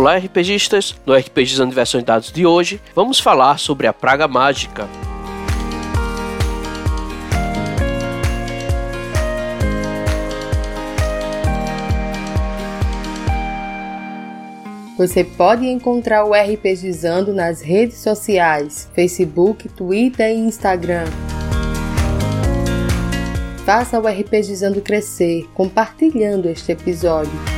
Olá, RPGistas! No RPGizando Versões Dados de hoje, vamos falar sobre a Praga Mágica. Você pode encontrar o RPGizando nas redes sociais, Facebook, Twitter e Instagram. Faça o RPGizando crescer compartilhando este episódio.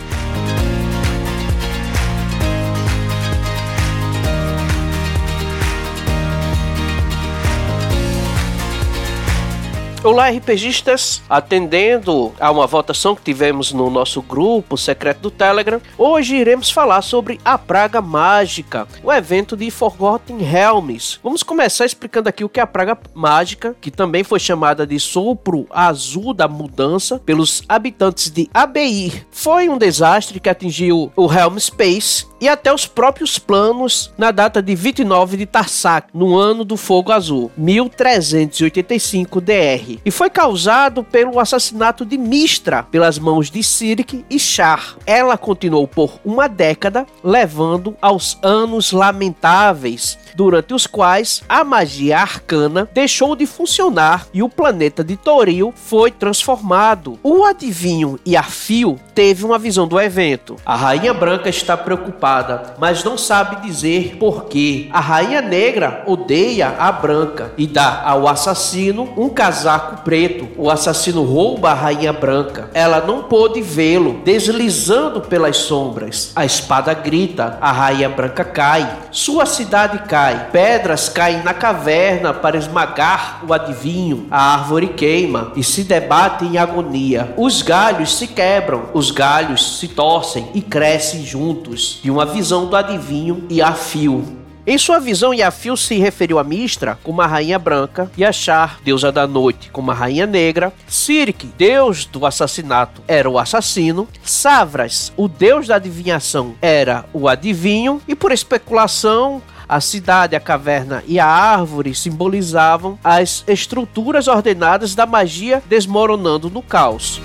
Olá, RPGistas! Atendendo a uma votação que tivemos no nosso grupo secreto do Telegram, hoje iremos falar sobre a Praga Mágica, o evento de Forgotten Realms. Vamos começar explicando aqui o que é a Praga Mágica, que também foi chamada de Sopro Azul da Mudança pelos habitantes de Abeir. Foi um desastre que atingiu o Helm Space e até os próprios planos na data de 29 de Tarsak, no ano do Fogo Azul, 1385 DR, e foi causado pelo assassinato de Mistra pelas mãos de Sirik e Char. Ela continuou por uma década, levando aos anos lamentáveis, durante os quais a magia arcana deixou de funcionar e o planeta de Toril foi transformado. O adivinho e a Fio teve uma visão do evento. A Rainha Branca está preocupada mas não sabe dizer por quê. A rainha negra odeia a branca e dá ao assassino um casaco preto. O assassino rouba a rainha branca. Ela não pôde vê-lo, deslizando pelas sombras. A espada grita, a rainha branca cai. Sua cidade cai. Pedras caem na caverna para esmagar o adivinho. A árvore queima e se debate em agonia. Os galhos se quebram, os galhos se torcem e crescem juntos. De uma visão do adivinho e a fio. Em sua visão, Yafil se referiu a Mistra como a rainha branca e a Char, deusa da noite, como a rainha negra, Sirik, deus do assassinato, era o assassino, Savras, o deus da adivinhação, era o adivinho, e por especulação, a cidade, a caverna e a árvore simbolizavam as estruturas ordenadas da magia desmoronando no caos.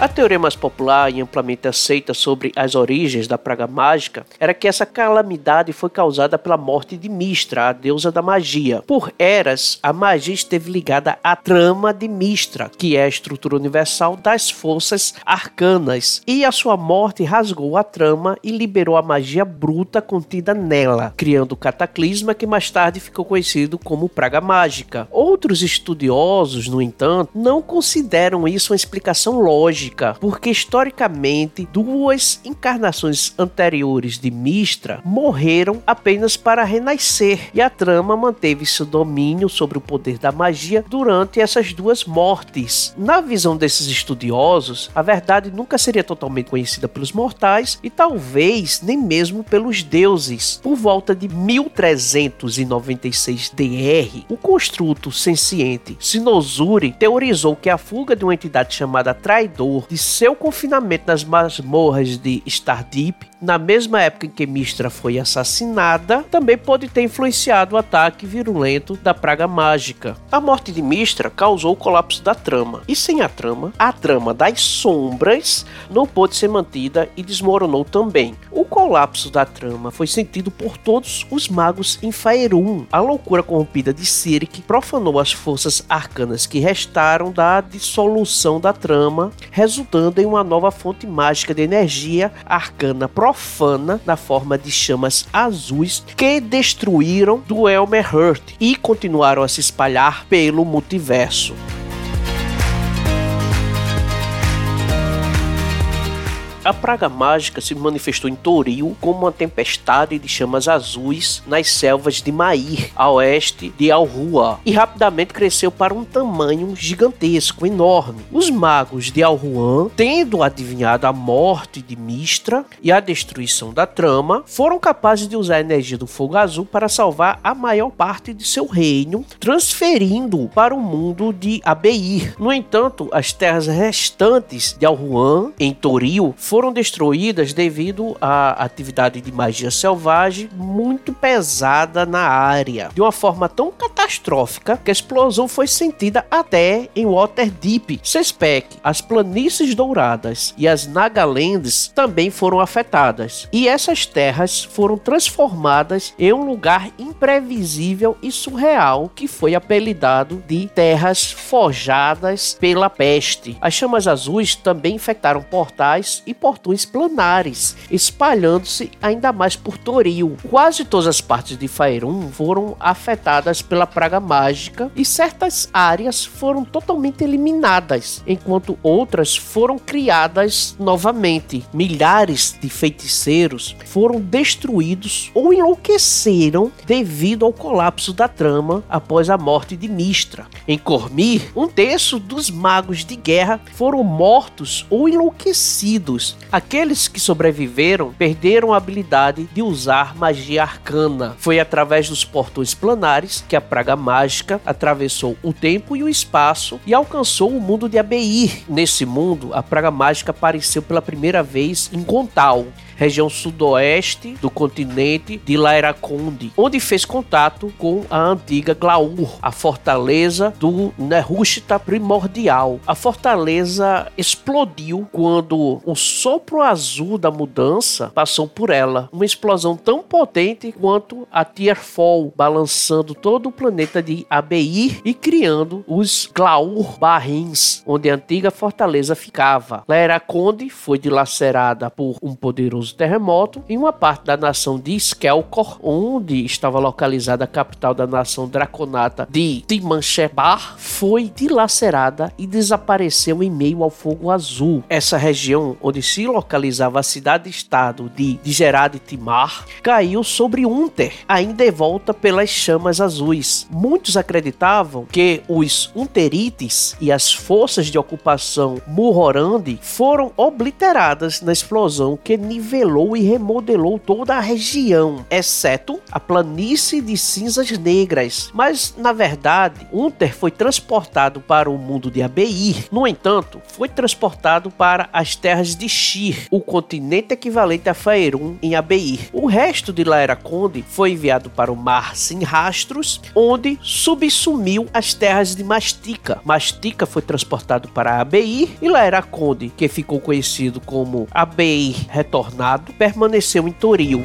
A teoria mais popular e amplamente aceita sobre as origens da praga mágica era que essa calamidade foi causada pela morte de Mistra, a deusa da magia. Por eras, a magia esteve ligada à trama de Mistra, que é a estrutura universal das forças arcanas, e a sua morte rasgou a trama e liberou a magia bruta contida nela, criando o cataclisma que mais tarde ficou conhecido como praga mágica. Outros estudiosos, no entanto, não consideram isso uma explicação lógica lógica, porque historicamente duas encarnações anteriores de Mistra morreram apenas para renascer, e a trama manteve seu domínio sobre o poder da magia durante essas duas mortes. Na visão desses estudiosos, a verdade nunca seria totalmente conhecida pelos mortais e talvez nem mesmo pelos deuses. Por volta de 1396 DR, o construto senciente Sinosuri teorizou que a fuga de uma entidade chamada Traidor de seu confinamento nas masmorras de Stardeep, na mesma época em que Mistra foi assassinada, também pode ter influenciado o ataque virulento da praga mágica. A morte de Mistra causou o colapso da trama, e sem a trama, a trama das sombras não pôde ser mantida e desmoronou também. O colapso da trama foi sentido por todos os magos em Faerun. A loucura corrompida de Sirik profanou as forças arcanas que restaram da dissolução da trama, resultando em uma nova fonte mágica de energia arcana profana na forma de chamas azuis que destruíram do Elmer Hurt e continuaram a se espalhar pelo multiverso. A praga mágica se manifestou em Toril como uma tempestade de chamas azuis nas selvas de Mair, a oeste de Alrua, e rapidamente cresceu para um tamanho gigantesco, enorme. Os magos de Alruan, tendo adivinhado a morte de Mistra e a destruição da trama, foram capazes de usar a energia do fogo azul para salvar a maior parte de seu reino, transferindo para o mundo de Abeir. No entanto, as terras restantes de Alruan, em Toril, foram destruídas devido à atividade de magia selvagem muito pesada na área, de uma forma tão catastrófica que a explosão foi sentida até em Waterdeep. Sespec, as planícies douradas e as Nagalands também foram afetadas, e essas terras foram transformadas em um lugar imprevisível e surreal que foi apelidado de Terras Forjadas pela Peste. As chamas azuis também infectaram portais e portões planares, espalhando-se ainda mais por Toril. Quase todas as partes de Faerun foram afetadas pela praga mágica e certas áreas foram totalmente eliminadas, enquanto outras foram criadas novamente. Milhares de feiticeiros foram destruídos ou enlouqueceram devido ao colapso da trama após a morte de Mistra. Em Cormir, um terço dos magos de guerra foram mortos ou enlouquecidos. Aqueles que sobreviveram perderam a habilidade de usar magia arcana. Foi através dos portões planares que a praga mágica atravessou o tempo e o espaço e alcançou o mundo de Abeir. Nesse mundo, a praga mágica apareceu pela primeira vez em Gontal região sudoeste do continente de Laeraconde, onde fez contato com a antiga Glaur, a fortaleza do Nerushta primordial. A fortaleza explodiu quando o sopro azul da mudança passou por ela, uma explosão tão potente quanto a Tierfall, balançando todo o planeta de Abeir e criando os Glaur Barrins, onde a antiga fortaleza ficava. Laeraconde foi dilacerada por um poderoso terremoto em uma parte da nação de Skelkor, onde estava localizada a capital da nação draconata de Timanchebar, foi dilacerada e desapareceu em meio ao fogo azul. Essa região onde se localizava a cidade-estado de Digerad Timar caiu sobre Unter, ainda envolta pelas chamas azuis. Muitos acreditavam que os Unterites e as forças de ocupação Murhorandi foram obliteradas na explosão que nivelou nivelou e remodelou toda a região, exceto a planície de cinzas negras. Mas, na verdade, Unter foi transportado para o mundo de Abeir. No entanto, foi transportado para as terras de Shir, o continente equivalente a Faerun em Abeir. O resto de Laera Conde foi enviado para o Mar Sem Rastros, onde subsumiu as terras de Mastica. Mastica foi transportado para Abeir e Laera Conde, que ficou conhecido como Abeir Retornado, permaneceu em Toril.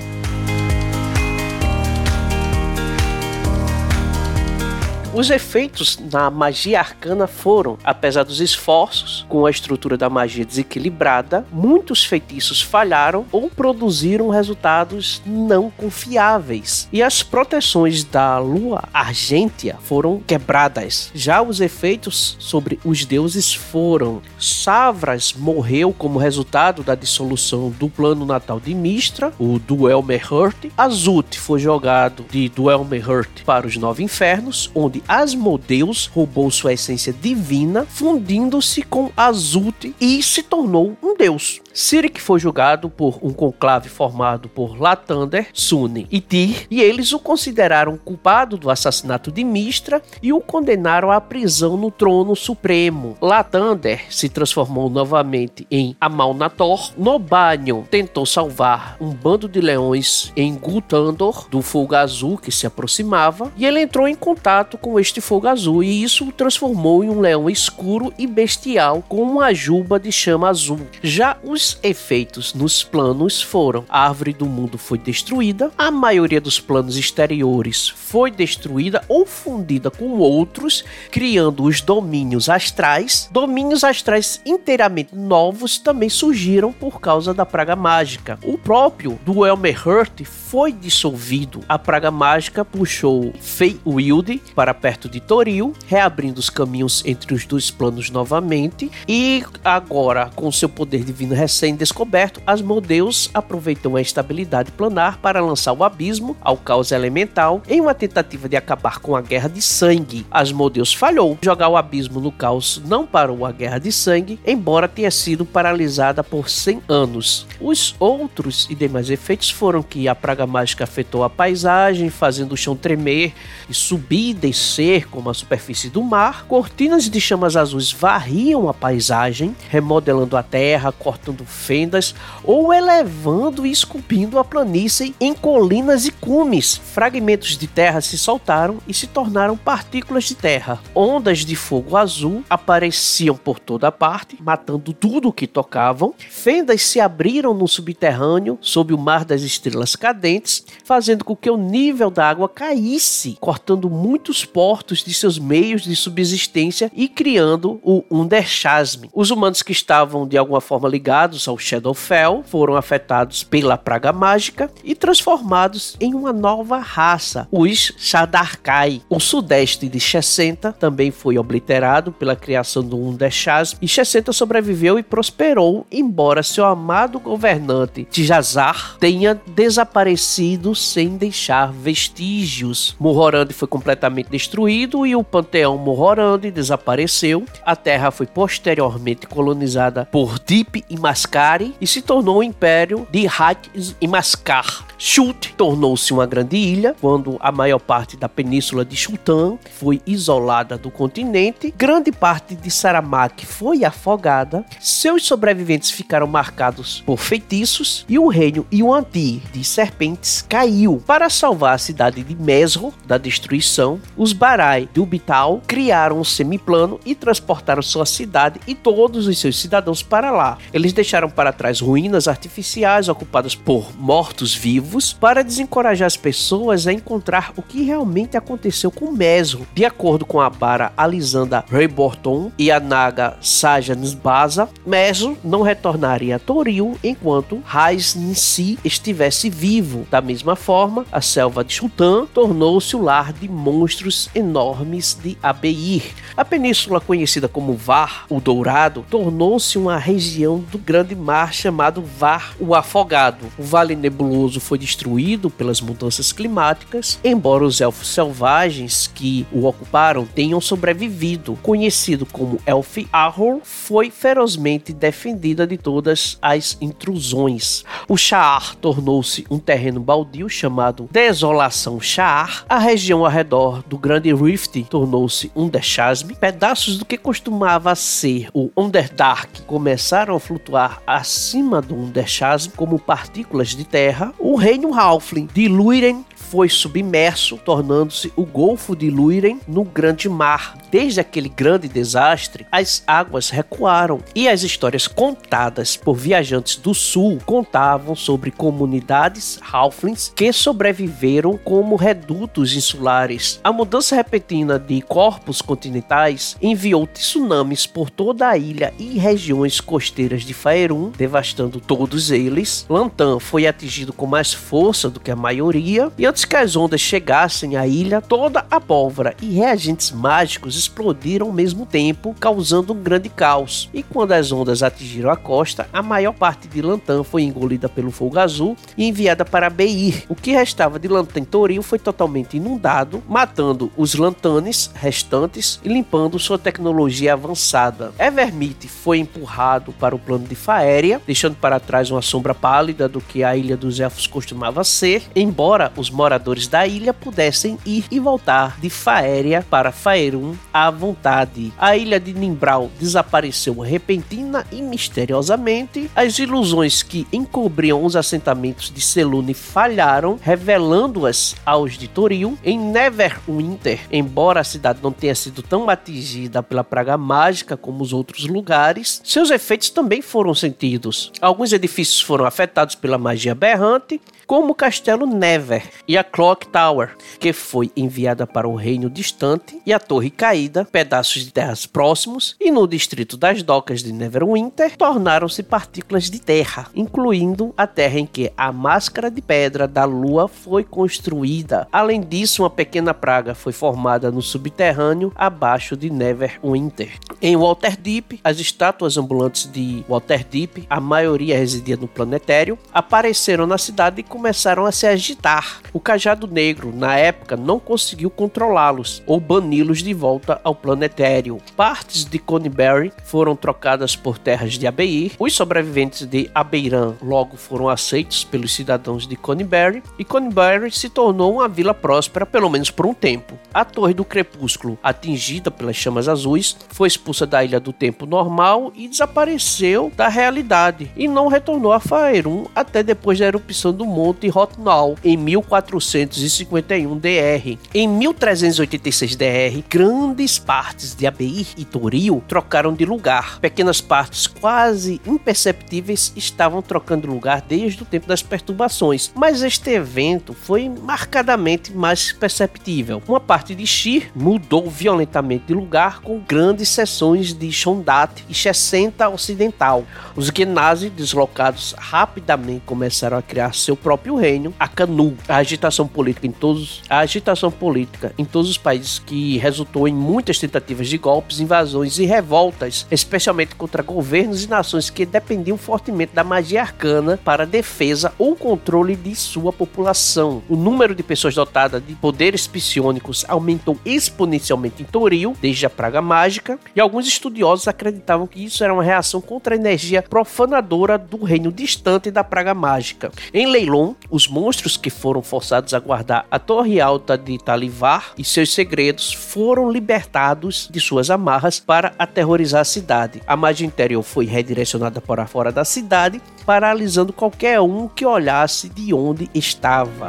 Os efeitos na magia arcana foram, apesar dos esforços, com a estrutura da magia desequilibrada, muitos feitiços falharam ou produziram resultados não confiáveis. E as proteções da lua argêntea foram quebradas. Já os efeitos sobre os deuses foram. Savras morreu como resultado da dissolução do plano natal de Mistra, o Duelmer-Hurt. Azut foi jogado de Duelmer-Hurt para os Nove Infernos, onde Asmodeus roubou sua essência divina, fundindo-se com Azult e se tornou um deus. Sirik foi julgado por um conclave formado por Latander, Sune e Tyr, e eles o consideraram culpado do assassinato de Mistra e o condenaram à prisão no trono supremo. Latander se transformou novamente em Amalnator. Nobanion tentou salvar um bando de leões em Gultandor, do fogo azul que se aproximava, e ele entrou em contato com este fogo azul, e isso o transformou em um leão escuro e bestial com uma juba de chama azul. Já os os efeitos nos planos foram: a árvore do mundo foi destruída, a maioria dos planos exteriores foi destruída ou fundida com outros, criando os domínios astrais. Domínios astrais inteiramente novos também surgiram por causa da praga mágica. O próprio Duelmer-Hurt foi dissolvido. A praga mágica puxou Feywild para perto de Toril, reabrindo os caminhos entre os dois planos novamente. E agora, com seu poder divino recente, sem descoberto, Asmodeus aproveitou a instabilidade planar para lançar o abismo ao caos elemental em uma tentativa de acabar com a guerra de sangue. Asmodeus falhou. Jogar o abismo no caos não parou a guerra de sangue, embora tenha sido paralisada por 100 anos. Os outros e demais efeitos foram que a praga mágica afetou a paisagem, fazendo o chão tremer e subir e descer como a superfície do mar. Cortinas de chamas azuis varriam a paisagem, remodelando a terra, cortando fendas ou elevando e esculpindo a planície em colinas e cumes. Fragmentos de terra se soltaram e se tornaram partículas de terra. Ondas de fogo azul apareciam por toda parte, matando tudo que tocavam. Fendas se abriram no subterrâneo, sob o mar das estrelas cadentes, fazendo com que o nível da água caísse, cortando muitos portos de seus meios de subsistência e criando o Underchasm. Os humanos que estavam de alguma forma ligados ao Shadowfell foram afetados pela praga mágica e transformados em uma nova raça, os Shadarkai. O sudeste de Chessenta também foi obliterado pela criação do Underchasm e Chessenta sobreviveu e prosperou, embora seu amado governante Tijazar tenha desaparecido sem deixar vestígios. Morhorand foi completamente destruído e o panteão Morhorand desapareceu. A terra foi posteriormente colonizada por Deep e Mascari e se tornou o império de Hat e Mascar. Shult tornou-se uma grande ilha quando a maior parte da península de Shultan foi isolada do continente, grande parte de Saramak foi afogada, seus sobreviventes ficaram marcados por feitiços e o reino Yuan-Ti de serpentes caiu. Para salvar a cidade de Mesro da destruição, os Barai do Bital criaram um semiplano e transportaram sua cidade e todos os seus cidadãos para lá. Eles deixaram para trás ruínas artificiais ocupadas por mortos-vivos para desencorajar as pessoas a encontrar o que realmente aconteceu com Mesro. De acordo com a Bara Alisanda Rayborton e a Naga Saja Nisbaza, Mesro não retornaria a Toril enquanto Raiz Ninsi estivesse vivo. Da mesma forma, a selva de Chutan tornou-se o lar de monstros enormes de Abeir. A península conhecida como Var, o Dourado, tornou-se uma região do grande mar chamado Var, o Afogado. O Vale Nebuloso foi foi destruído pelas mudanças climáticas, embora os elfos selvagens que o ocuparam tenham sobrevivido. Conhecido como Elf Ahor, foi ferozmente defendida de todas as intrusões. O Sha'ar tornou-se um terreno baldio chamado Desolação Sha'ar. A região ao redor do Grande Rift tornou-se um Deshasm. Pedaços do que costumava ser o Underdark começaram a flutuar acima do Underchasm como partículas de terra. O reino Halfling de Luiren foi submerso, tornando-se o Golfo de Luiren no Grande Mar. Desde aquele grande desastre, as águas recuaram e as histórias contadas por viajantes do sul contavam sobre comunidades halflings que sobreviveram como redutos insulares. A mudança repentina de corpos continentais enviou tsunamis por toda a ilha e regiões costeiras de Faerun, devastando todos eles. Lantan foi atingido com mais força do que a maioria e antes que as ondas chegassem à ilha, toda a pólvora e reagentes mágicos explodiram ao mesmo tempo, causando um grande caos. E quando as ondas atingiram a costa, a maior parte de Lantan foi engolida pelo fogo azul e enviada para Beir. O que restava de Lantan Toril foi totalmente inundado, matando os Lantanes restantes e limpando sua tecnologia avançada. Evermith foi empurrado para o plano de Faéria, deixando para trás uma sombra pálida do que a Ilha dos Elfos costumava ser, embora os moradores da ilha pudessem ir e voltar de Faéria para Faerun à vontade. A ilha de Nimbral desapareceu repentina e misteriosamente. As ilusões que encobriam os assentamentos de Selune falharam, revelando-as aos de Toril. Em Neverwinter, embora a cidade não tenha sido tão atingida pela praga mágica como os outros lugares, seus efeitos também foram sentidos. Alguns edifícios foram afetados pela magia berrante, como o Castelo Never e a Clock Tower, que foi enviada para um reino distante, e a Torre Caída, pedaços de terras próximos, e no distrito das docas de Neverwinter, tornaram-se partículas de terra, incluindo a terra em que a máscara de pedra da lua foi construída. Além disso, uma pequena praga foi formada no subterrâneo abaixo de Neverwinter. Em Waterdeep, as estátuas ambulantes de Waterdeep, a maioria residia no planetério, apareceram na cidade e começaram a se agitar. O Cajado Negro, na época, não conseguiu controlá-los ou bani-los de volta ao planetário. Partes de Coneybury foram trocadas por terras de Abeir. Os sobreviventes de Abeiran logo foram aceitos pelos cidadãos de Coneybury e Coneybury se tornou uma vila próspera, pelo menos por um tempo. A Torre do Crepúsculo, atingida pelas chamas azuis, foi expulsa da Ilha do Tempo Normal e desapareceu da realidade e não retornou a Faerun até depois da erupção do Monte Rotnal em 1400 451-DR. Em 1386-DR, grandes partes de Abeir e Toril trocaram de lugar. Pequenas partes quase imperceptíveis estavam trocando lugar desde o tempo das perturbações, mas este evento foi marcadamente mais perceptível. Uma parte de Shir mudou violentamente de lugar com grandes seções de Shondat e Chessenta Ocidental. Os Genazi, deslocados rapidamente, começaram a criar seu próprio reino, a Canu A agitação política em todos, a agitação política em todos os países que resultou em muitas tentativas de golpes, invasões e revoltas, especialmente contra governos e nações que dependiam fortemente da magia arcana para defesa ou controle de sua população. O número de pessoas dotadas de poderes psionicos aumentou exponencialmente em Toril, desde a Praga Mágica, e alguns estudiosos acreditavam que isso era uma reação contra a energia profanadora do reino distante da Praga Mágica. Em Leilon, os monstros que foram forçados a guardar a Torre Alta de Talivar e seus segredos foram libertados de suas amarras para aterrorizar a cidade. A magia interior foi redirecionada para fora da cidade, paralisando qualquer um que olhasse de onde estava.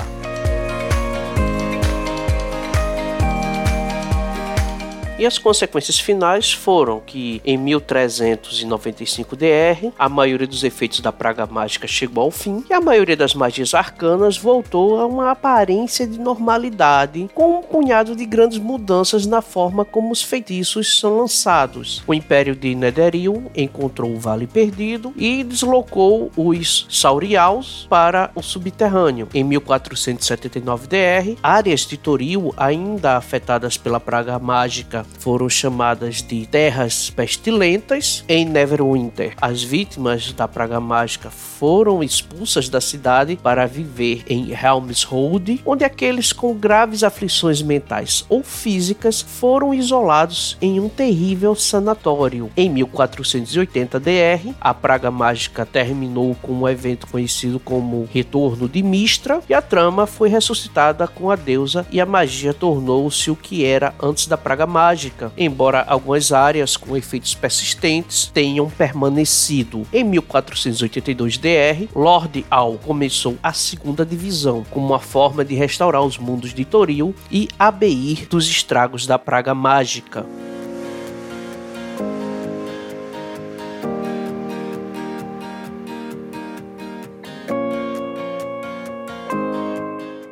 E as consequências finais foram que em 1395 DR, a maioria dos efeitos da praga mágica chegou ao fim e a maioria das magias arcanas voltou a uma aparência de normalidade, com um punhado de grandes mudanças na forma como os feitiços são lançados. O Império de Netheril encontrou o Vale Perdido e deslocou os Saurials para o subterrâneo. Em 1479 DR, áreas de Toril ainda afetadas pela praga mágica foram chamadas de terras pestilentas em Neverwinter. As vítimas da praga mágica foram expulsas da cidade para viver em Helmshold, onde aqueles com graves aflições mentais ou físicas foram isolados em um terrível sanatório. Em 1480 DR, a praga mágica terminou com um evento conhecido como Retorno de Mistra e a trama foi ressuscitada com a deusa e a magia tornou-se o que era antes da praga mágica, embora algumas áreas com efeitos persistentes tenham permanecido. Em 1482 DR, Lord Al começou a segunda divisão como uma forma de restaurar os mundos de Toril e abeir dos estragos da praga mágica.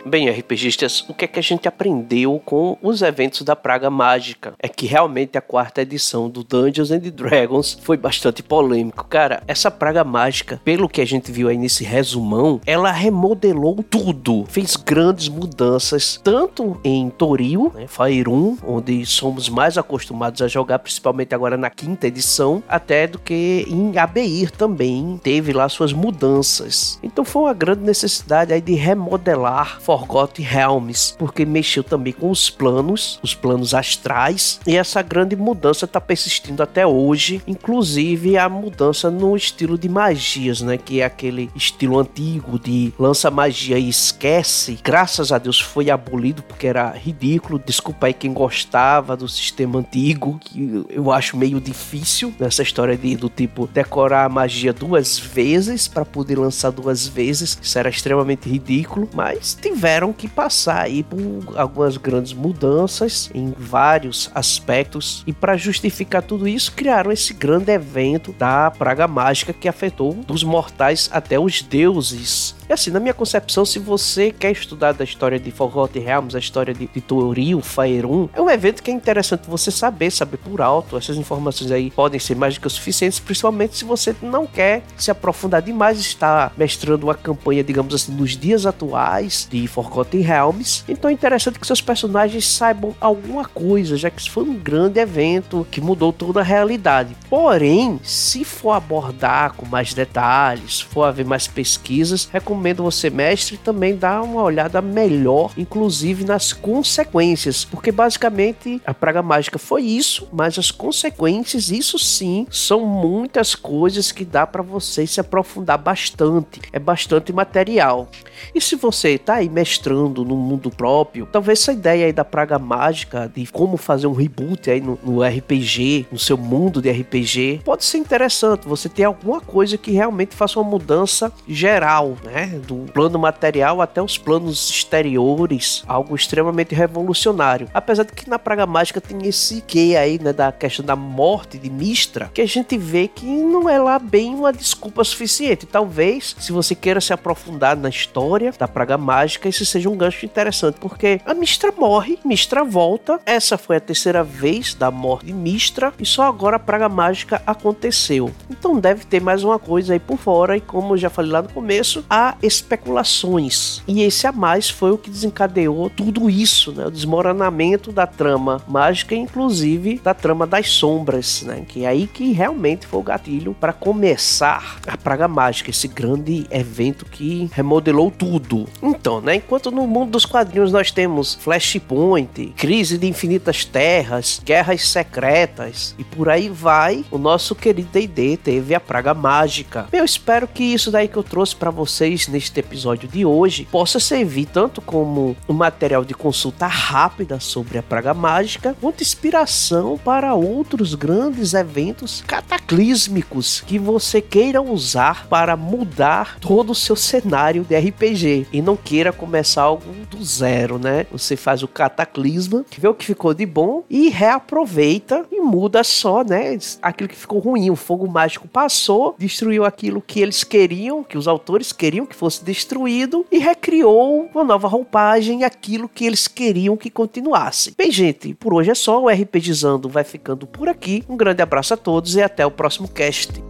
Bem, RPGistas, o que é que a gente aprendeu com os eventos da Praga Mágica? É que realmente a quarta edição do Dungeons and Dragons foi bastante polêmico. Cara, essa Praga Mágica, pelo que a gente viu aí nesse resumão, ela remodelou tudo. Fez grandes mudanças, tanto em Toril, né, Faerun, onde somos mais acostumados a jogar, principalmente agora na quinta edição, até do que em Abeir também teve lá suas mudanças. Então foi uma grande necessidade aí de remodelar Forgotten Realms, porque mexeu também com os planos, os planos astrais, e essa grande mudança está persistindo até hoje, inclusive a mudança no estilo de magias, né, que é aquele estilo antigo de lança magia e esquece. Graças a Deus foi abolido porque era ridículo. Desculpa aí quem gostava do sistema antigo, que eu acho meio difícil nessa história de do tipo decorar a magia duas vezes para poder lançar duas vezes. Isso era extremamente ridículo, mas tiveram tiveram que passar aí por algumas grandes mudanças em vários aspectos e para justificar tudo isso criaram esse grande evento da praga mágica que afetou dos mortais até os deuses. E assim, na minha concepção, se você quer estudar da história de Forgotten Realms, a história de, de Toril, Faerun, é um evento que é interessante você saber, saber por alto. Essas informações aí podem ser mais do que o suficientes, principalmente se você não quer se aprofundar demais, está mestrando uma campanha, digamos assim, nos dias atuais de Forgotten Realms. Então é interessante que seus personagens saibam alguma coisa, já que isso foi um grande evento que mudou toda a realidade. Porém, se for abordar com mais detalhes, for haver mais pesquisas, recomendo você, mestre, também dar uma olhada melhor, inclusive nas consequências, porque basicamente a praga mágica foi isso, mas as consequências, isso sim, são muitas coisas que dá para você se aprofundar bastante. É bastante material. E se você está aí mestrando no mundo próprio, talvez essa ideia aí da praga mágica, de como fazer um reboot aí no, no RPG, no seu mundo de RPG, pode ser interessante. Você ter alguma coisa que realmente faça uma mudança geral, né? Do plano material até os planos exteriores, algo extremamente revolucionário. Apesar de que na praga mágica tem esse que aí, né, da questão da morte de Mistra, que a gente vê que não é lá bem uma desculpa suficiente. Talvez, se você queira se aprofundar na história da praga mágica, esse seja um gancho interessante, porque a Mistra morre, Mistra volta. Essa foi a terceira vez da morte de Mistra e só agora a praga mágica aconteceu. Então deve ter mais uma coisa aí por fora e como eu já falei lá no começo, especulações. E esse a mais foi o que desencadeou tudo isso, né? O desmoronamento da trama mágica, inclusive da trama das sombras, né? Que é aí que realmente foi o gatilho para começar a praga mágica, esse grande evento que remodelou tudo. Então, né? Enquanto no mundo dos quadrinhos nós temos Flashpoint, Crise de Infinitas Terras, Guerras Secretas e por aí vai, o nosso querido D&D teve a praga mágica. Eu espero que isso daí que eu trouxe para vocês neste episódio de hoje possa servir tanto como um material de consulta rápida sobre a praga mágica, quanto inspiração para outros grandes eventos cataclísmicos que você queira usar para mudar todo o seu cenário de RPG e não queira começar algo do zero, né? Você faz o cataclisma, vê o que ficou de bom e reaproveita e muda só, né? Aquilo que ficou ruim. O fogo mágico passou, destruiu aquilo que eles queriam, que os autores queriam que fosse destruído e recriou uma nova roupagem, aquilo que eles queriam que continuasse. Bem, gente, por hoje é só. O RPGizando vai ficando por aqui. Um grande abraço a todos e até o próximo cast.